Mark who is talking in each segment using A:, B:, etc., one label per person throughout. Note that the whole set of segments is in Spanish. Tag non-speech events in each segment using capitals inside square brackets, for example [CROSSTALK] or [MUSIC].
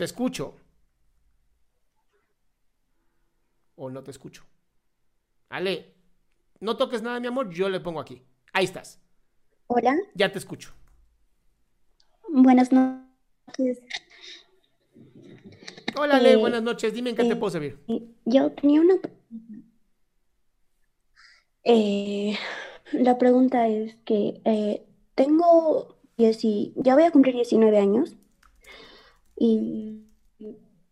A: Te escucho. O no te escucho. Ale, no toques nada, mi amor, yo le pongo aquí. Ahí estás.
B: Hola,
A: Ya te escucho.
B: buenas noches.
A: Hola, Ale,
B: Eh,
A: buenas noches. Dime en qué te
B: eh,
A: puedo servir.
B: Yo tenía una... Eh, la pregunta es que eh, tengo 10 y- ya voy a cumplir 19 años y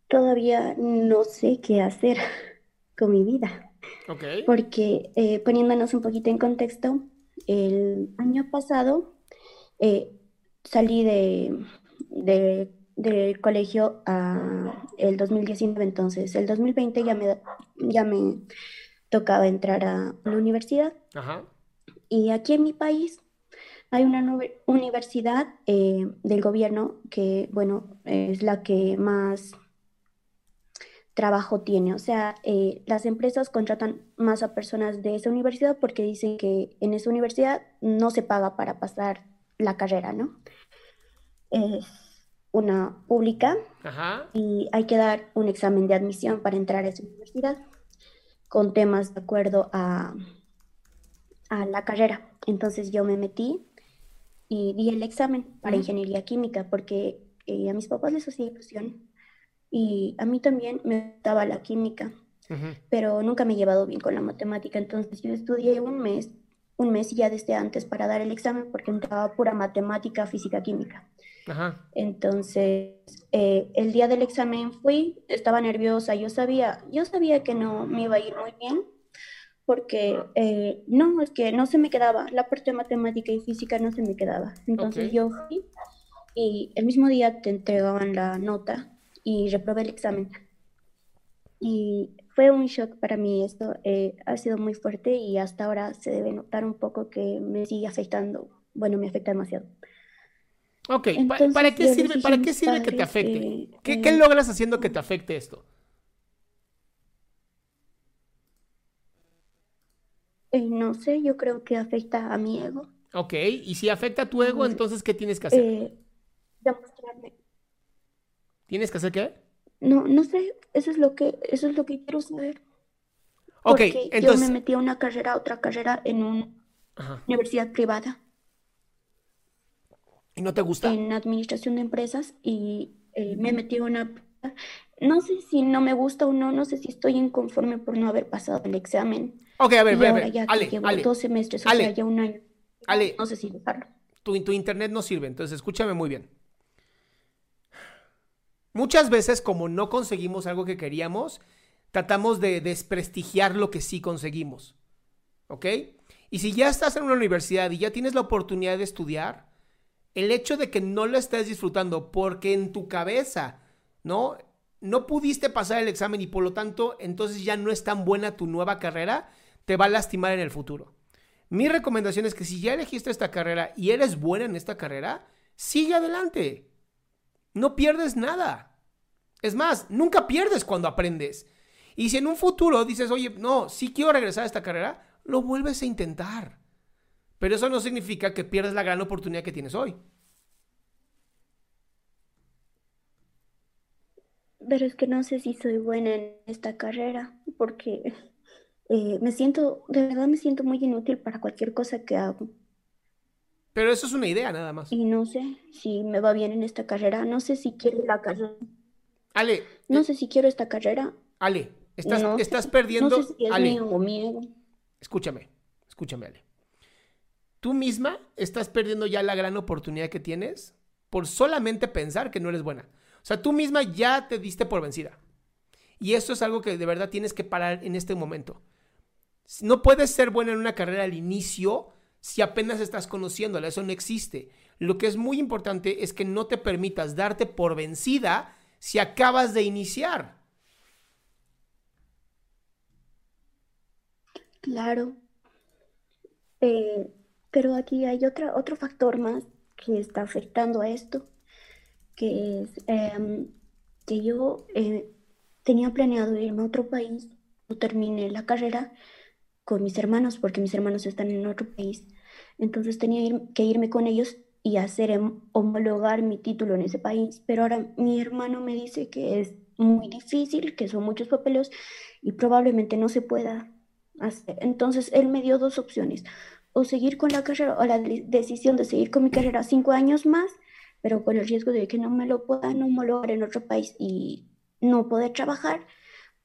B: todavía no sé qué hacer [LAUGHS] con mi vida.
A: Ok.
B: Porque eh, poniéndonos un poquito en contexto, el año pasado eh, salí de, de- del colegio a el 2019, entonces el 2020 ya me, ya me tocaba entrar a la universidad.
A: Ajá.
B: Y aquí en mi país hay una universidad eh, del gobierno que, bueno, es la que más trabajo tiene. O sea, eh, las empresas contratan más a personas de esa universidad porque dicen que en esa universidad no se paga para pasar la carrera, ¿no? Es una pública
A: Ajá.
B: y hay que dar un examen de admisión para entrar a esa universidad con temas de acuerdo a, a la carrera. Entonces yo me metí y di el examen para ingeniería química porque eh, a mis papás les hacía ilusión y a mí también me gustaba la química, pero nunca me he llevado bien con la matemática. Entonces yo estudié un mes, un mes y ya desde antes para dar el examen porque entraba pura matemática, física, química.
A: Ajá.
B: Entonces, eh, el día del examen fui, estaba nerviosa, yo sabía, yo sabía que no me iba a ir muy bien, porque eh, no, es que no se me quedaba, la parte de matemática y física no se me quedaba. Entonces
A: Ok.
B: yo fui y el mismo día te entregaban la nota y reprobé el examen. Y fue un shock para mí esto, eh, ha sido muy fuerte y hasta ahora se debe notar un poco que me sigue afectando, bueno, me afecta demasiado.
A: Ok,
B: Entonces,
A: ¿para qué sirve, para qué sirve que te afecte?
B: que,
A: ¿Qué, qué
B: eh,
A: logras haciendo que te afecte esto?
B: Eh, no sé, yo creo que afecta a mi ego.
A: Ok, y si afecta a tu ego, entonces, ¿qué tienes que hacer?
B: Eh, demostrarme.
A: ¿Tienes que hacer qué?
B: No, no sé, eso es lo que, eso es lo que quiero saber.
A: Ok,
B: Porque yo
A: entonces...
B: me metí a una carrera, a otra carrera en una
A: Ajá.
B: universidad privada,
A: ¿Y no te gusta?
B: en administración de empresas, y eh, me metí a una... No sé si no me gusta o no, no sé si estoy inconforme por no haber pasado el examen.
A: Ok, a ver,
B: Y ahora ya que llevo
A: Ale,
B: dos semestres, o
A: Ale,
B: sea, ya un año,
A: Ale.
B: no sé si dejarlo.
A: tu, tu internet no sirve, entonces escúchame muy bien. Muchas veces, como no conseguimos algo que queríamos, tratamos de desprestigiar lo que sí conseguimos. ¿Ok? Y si ya estás en una universidad y ya tienes la oportunidad de estudiar, el hecho de que no lo estés disfrutando porque en tu cabeza, ¿no? No pudiste pasar el examen y por lo tanto, entonces ya no es tan buena tu nueva carrera, te va a lastimar en el futuro. Mi recomendación es que si ya elegiste esta carrera y eres buena en esta carrera, sigue adelante. No pierdes nada. Es más, nunca pierdes cuando aprendes. Y si en un futuro dices, oye, no, sí quiero regresar a esta carrera, lo vuelves a intentar. Pero eso no significa que pierdas la gran oportunidad que tienes hoy.
B: Pero es que no sé si soy buena en esta carrera, porque eh, me siento, de verdad me siento muy inútil para cualquier cosa que hago.
A: Pero eso es una idea nada más.
B: Y no sé si me va bien en esta carrera, no sé si quiero la carrera.
A: Ale.
B: No
A: eh,
B: sé si quiero esta carrera.
A: Ale, estás,
B: No
A: estás
B: sé-
A: perdiendo.
B: No sé si es
A: Ale,
B: mío o miedo.
A: escúchame, escúchame, Ale. Tú misma estás perdiendo ya la gran oportunidad que tienes por solamente pensar que no eres buena. Sea, tú misma ya te diste por vencida. Y eso es algo que de verdad tienes que parar en este momento. No puedes ser buena en una carrera al inicio si apenas estás conociéndola. Eso no existe. Lo que es muy importante es que no te permitas darte por vencida si acabas de iniciar.
B: Claro. Eh, pero aquí hay otra, otro factor más que está afectando a esto, que es em, que yo eh, tenía planeado irme a otro país, no terminé la carrera con mis hermanos, porque mis hermanos están en otro país. Entonces tenía que irme con ellos y hacer em- homologar mi título en ese país. Pero ahora mi hermano me dice que es muy difícil, que son muchos papeles y probablemente no se pueda hacer. Entonces él me dio dos opciones, o seguir con la carrera, o la de- decisión de seguir con mi carrera cinco años más, pero con el riesgo de que no me lo puedan homologar en otro país y no poder trabajar,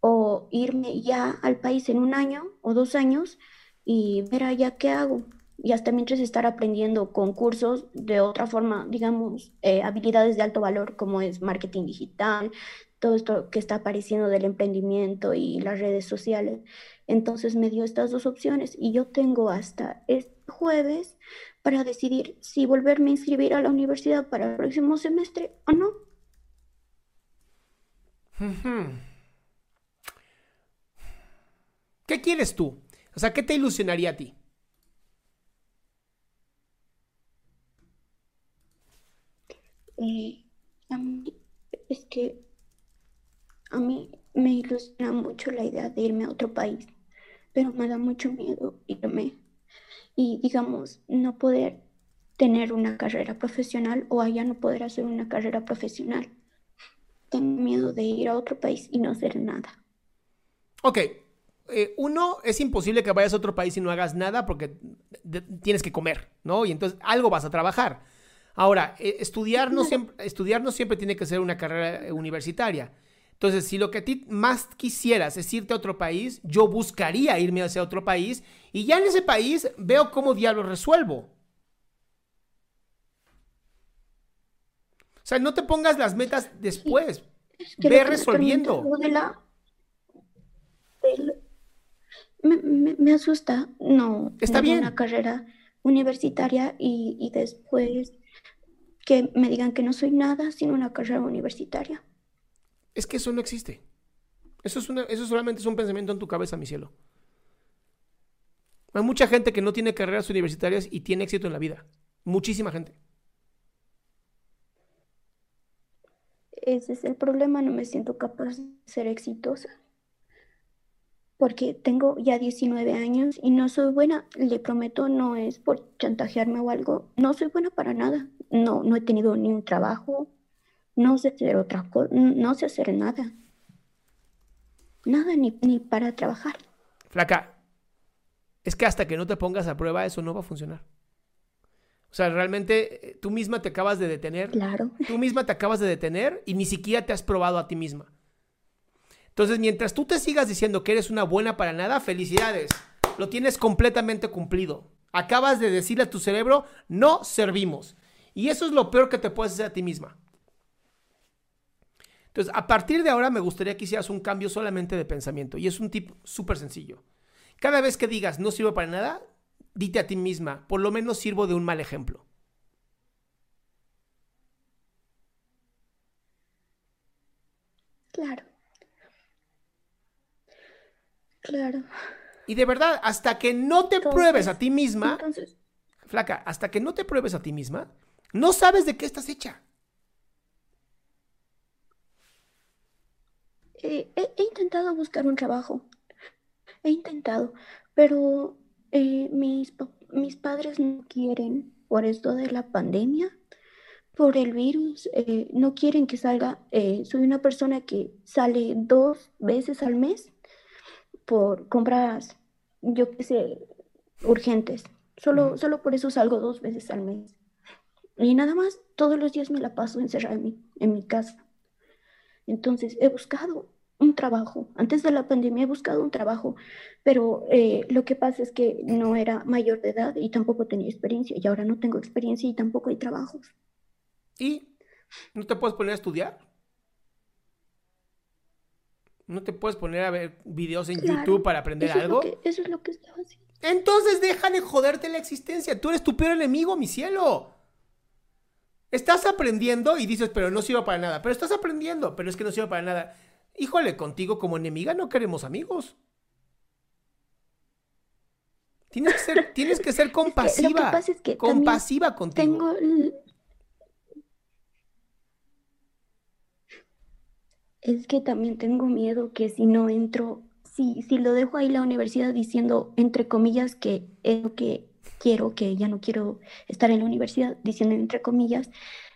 B: o irme ya al país en un año o dos años y ver allá qué hago. Y hasta mientras estar aprendiendo con cursos de otra forma, digamos, eh, habilidades de alto valor como es marketing digital, todo esto que está apareciendo del emprendimiento y las redes sociales. Entonces me dio estas dos opciones y yo tengo hasta este jueves para decidir si volverme a inscribir a la universidad para el próximo semestre o no.
A: ¿Qué quieres tú? O sea, ¿qué te ilusionaría a ti?
B: Eh, a mí, es que a mí me ilusiona mucho la idea de irme a otro país, pero me da mucho miedo irme y, digamos, no poder tener una carrera profesional o allá no poder hacer una carrera profesional. Tengo miedo de ir a otro país y no hacer nada.
A: Ok, eh, uno, es imposible que vayas a otro país y no hagas nada porque tienes que comer, ¿no? Y entonces algo vas a trabajar. Ahora, eh, estudiar, no siempre, estudiar no siempre tiene que ser una carrera eh, universitaria. Entonces, si lo que a ti más quisieras es irte a otro país, yo buscaría irme hacia otro país y ya en ese país veo cómo diablos resuelvo. O sea, no te pongas las metas después. Ve resolviendo.
B: de la- me, me- me asusta no
A: Está bien.
B: una carrera universitaria y, y después que me digan que no soy nada sin una carrera universitaria.
A: Es que eso no existe. Eso, es una- eso solamente es un pensamiento en tu cabeza, mi cielo. Hay mucha gente que no tiene carreras universitarias y tiene éxito en la vida. Muchísima gente.
B: Ese es el problema, no me siento capaz de ser exitosa. Porque tengo ya 19 años y no soy buena, le prometo, no es por chantajearme o algo, no soy buena para nada. No, no he tenido ni un trabajo, no sé hacer otra cosa, no sé hacer nada. Nada ni, ni para trabajar.
A: Flaca, es que hasta que no te pongas a prueba eso no va a funcionar. O sea, realmente eh, tú misma te acabas de detener.
B: Claro. [LAUGHS]
A: Tú misma te acabas de detener y ni siquiera te has probado a ti misma. Entonces, mientras tú te sigas diciendo que eres una buena para nada, felicidades. Lo tienes completamente cumplido. Acabas de decirle a tu cerebro, no servimos. Y eso es lo peor que te puedes hacer a ti misma. Entonces, a partir de ahora me gustaría que hicieras un cambio solamente de pensamiento. Y es un tip súper sencillo. Cada vez que digas no sirvo para nada, dite a ti misma, por lo menos sirvo de un mal ejemplo.
B: Claro. Claro.
A: Y de verdad, hasta que no te
B: Entonces-
A: pruebes a ti misma,
B: Entonces,
A: flaca, hasta que no te pruebes a ti misma, no sabes de qué estás hecha.
B: Eh, he, he intentado buscar un trabajo. He intentado, pero eh, mis, mis padres no quieren por esto de la pandemia, por el virus, eh, no quieren que salga. Eh, soy una persona que sale dos veces al mes por compras, yo qué sé, urgentes. Solo, solo por eso salgo dos veces al mes. Y nada más, todos los días me la paso encerrada en mi, en mi casa. Entonces, he buscado un trabajo. Antes de la pandemia he buscado un trabajo, pero eh, lo que pasa es que no era mayor de edad y tampoco tenía experiencia. Y ahora no tengo experiencia y tampoco hay trabajos.
A: ¿Y no te puedes poner a estudiar? ¿No te puedes poner a ver videos en YouTube para aprender algo?
B: eso es lo que estaba haciendo.
A: Entonces deja de joderte la existencia. Tú eres tu peor enemigo, mi cielo. Estás aprendiendo y dices, pero no sirve para nada. Pero estás aprendiendo, pero es que no sirve para nada. Híjole, contigo como enemiga no queremos amigos. Tienes que ser, [LAUGHS] tienes que ser compasiva. lo que pasa es que compasiva contigo. Tengo
B: Es que también tengo miedo que si no entro, si, si lo dejo ahí la universidad diciendo, entre comillas, que es lo que quiero, que ya no quiero estar en la universidad, diciendo entre comillas,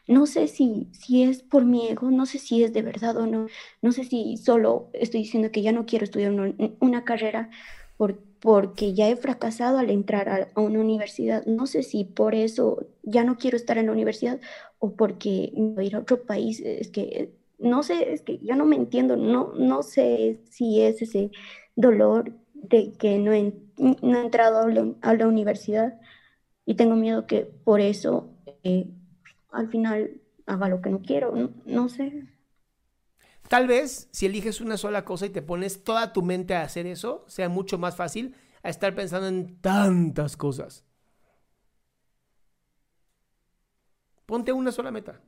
B: no sé si, si es por mi ego, no sé si es de verdad o no, no sé si solo estoy diciendo que ya no quiero estudiar una, carrera por, porque ya he fracasado al entrar a, a, una universidad, no sé si por eso ya no quiero estar en la universidad o porque voy a ir a otro país, es que no sé, es que yo no me entiendo, no, no sé si es ese dolor de que no he, no entrado a la, universidad y tengo miedo que por eso eh, al final haga lo que no quiero, no, sé.
A: Tal vez si eliges una sola cosa y te pones toda tu mente a hacer eso, sea mucho más fácil a estar pensando en tantas cosas. Ponte una sola meta,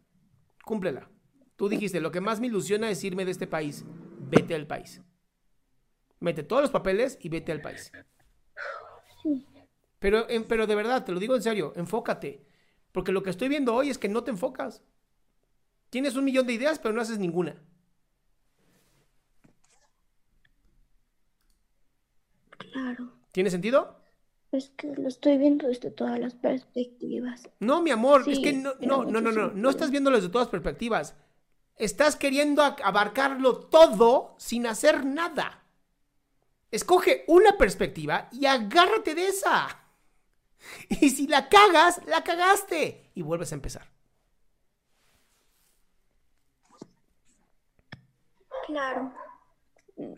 A: cúmplela. Tú dijiste, lo que más me ilusiona es irme de este país. Vete al país. Mete todos los papeles y vete al país. Pero, pero de verdad, te lo digo en serio, enfócate. Porque lo que estoy viendo hoy es que no te enfocas. Tienes un millón de ideas, pero no haces ninguna.
B: Claro.
A: ¿Tiene sentido?
B: Es que lo estoy viendo desde todas las perspectivas.
A: No, mi amor, es que no, no, no, no, no, no estás viéndolo desde todas las perspectivas. Estás queriendo abarcarlo todo sin hacer nada. Escoge una perspectiva y agárrate de esa. Y si la cagas, la cagaste. Y vuelves a empezar.
B: Claro.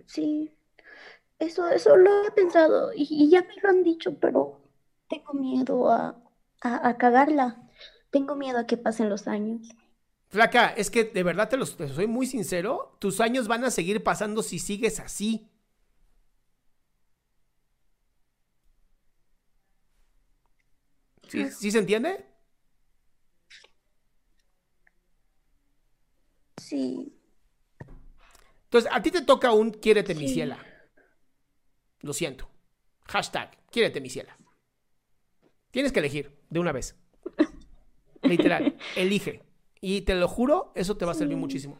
B: Sí. Eso, eso lo he pensado y, ya me lo han dicho, pero tengo miedo a, a cagarla. Tengo miedo a que pasen los años.
A: Flaca, es que de verdad te, lo soy muy sincero, tus años van a seguir pasando si sigues así. ¿Sí, se entiende?
B: Sí.
A: Entonces, a ti te toca un quiérete mi ciela. Lo siento. Hashtag, quiérete mi ciela. Tienes que elegir de una vez. [LAUGHS] Literal, elige. Y te lo juro, eso te va a servir muchísimo.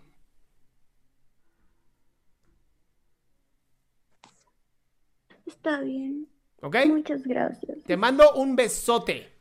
B: Está bien.
A: ¿Ok?
B: Muchas gracias.
A: Te mando un besote.